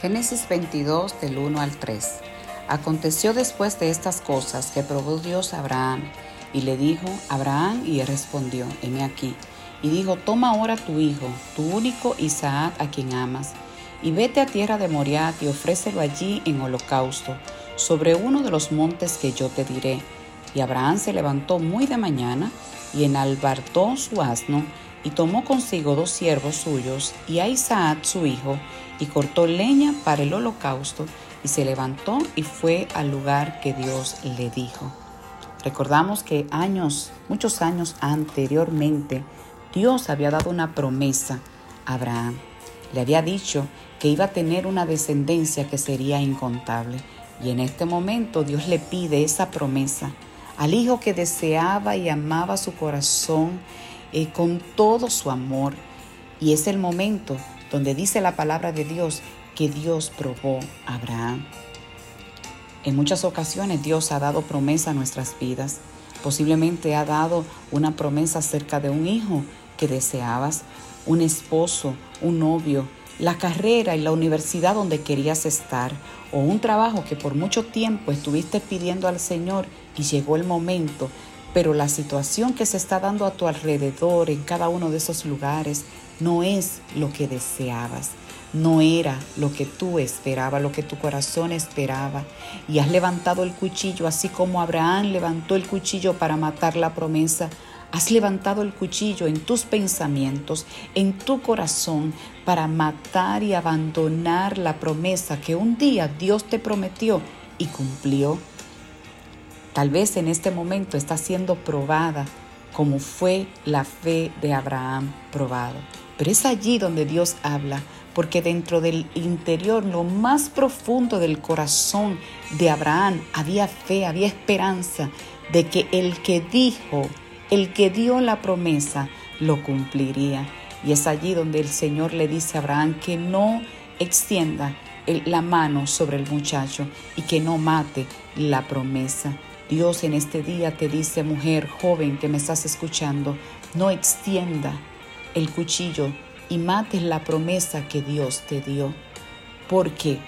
Génesis 22 del 1 al 3. Aconteció después de estas cosas que probó Dios a Abraham y le dijo, Abraham, y él respondió, heme aquí. Y dijo, toma ahora tu hijo, tu único Isaac a quien amas, y vete a tierra de Moriah y ofrécelo allí en holocausto, sobre uno de los montes que yo te diré. Abraham se levantó muy de mañana y enalbardó su asno y tomó consigo dos siervos suyos y a Isaac su hijo, y cortó leña para el holocausto, y se levantó y fue al lugar que Dios le dijo. Recordamos que años, muchos años anteriormente, Dios había dado una promesa a Abraham. Le había dicho que iba a tener una descendencia que sería incontable. Y en este momento Dios le pide esa promesa al hijo que deseaba y amaba su corazón eh, con todo su amor. Y es el momento donde dice la palabra de Dios que Dios probó a Abraham. En muchas ocasiones Dios ha dado promesa a nuestras vidas. Posiblemente ha dado una promesa acerca de un hijo que deseabas, un esposo, un novio, la carrera y la universidad donde querías estar o un trabajo que por mucho tiempo estuviste pidiendo al Señor y llegó el momento pero la situación que se está dando a tu alrededor en cada uno de esos lugares no es lo que deseabas, no era lo que tú esperabas, lo que tu corazón esperaba. Y has levantado el cuchillo, así como Abraham levantó el cuchillo para matar la promesa. Has levantado el cuchillo en tus pensamientos, en tu corazón, para matar y abandonar la promesa que un día Dios te prometió y cumplió. Tal vez en este momento está siendo probada como fue la fe de Abraham probado. Pero es allí donde Dios habla, porque dentro del interior, lo más profundo del corazón de Abraham, había fe, había esperanza de que el que dijo, el que dio la promesa, lo cumpliría. Y es allí donde el Señor le dice a Abraham que no extienda la mano sobre el muchacho y que no mate la promesa. Dios en este día te dice, mujer joven que me estás escuchando, no extienda el cuchillo y mates la promesa que Dios te dio. Porque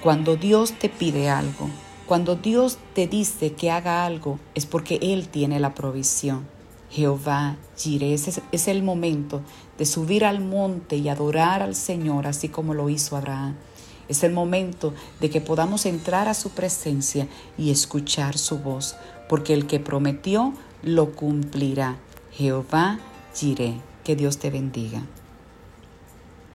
cuando Dios te pide algo, cuando Dios te dice que haga algo, es porque Él tiene la provisión. Jehová Jireh, ese es el momento de subir al monte y adorar al Señor, así como lo hizo Abraham. Es el momento de que podamos entrar a su presencia y escuchar su voz, porque el que prometió lo cumplirá. Jehová Jireh, que Dios te bendiga.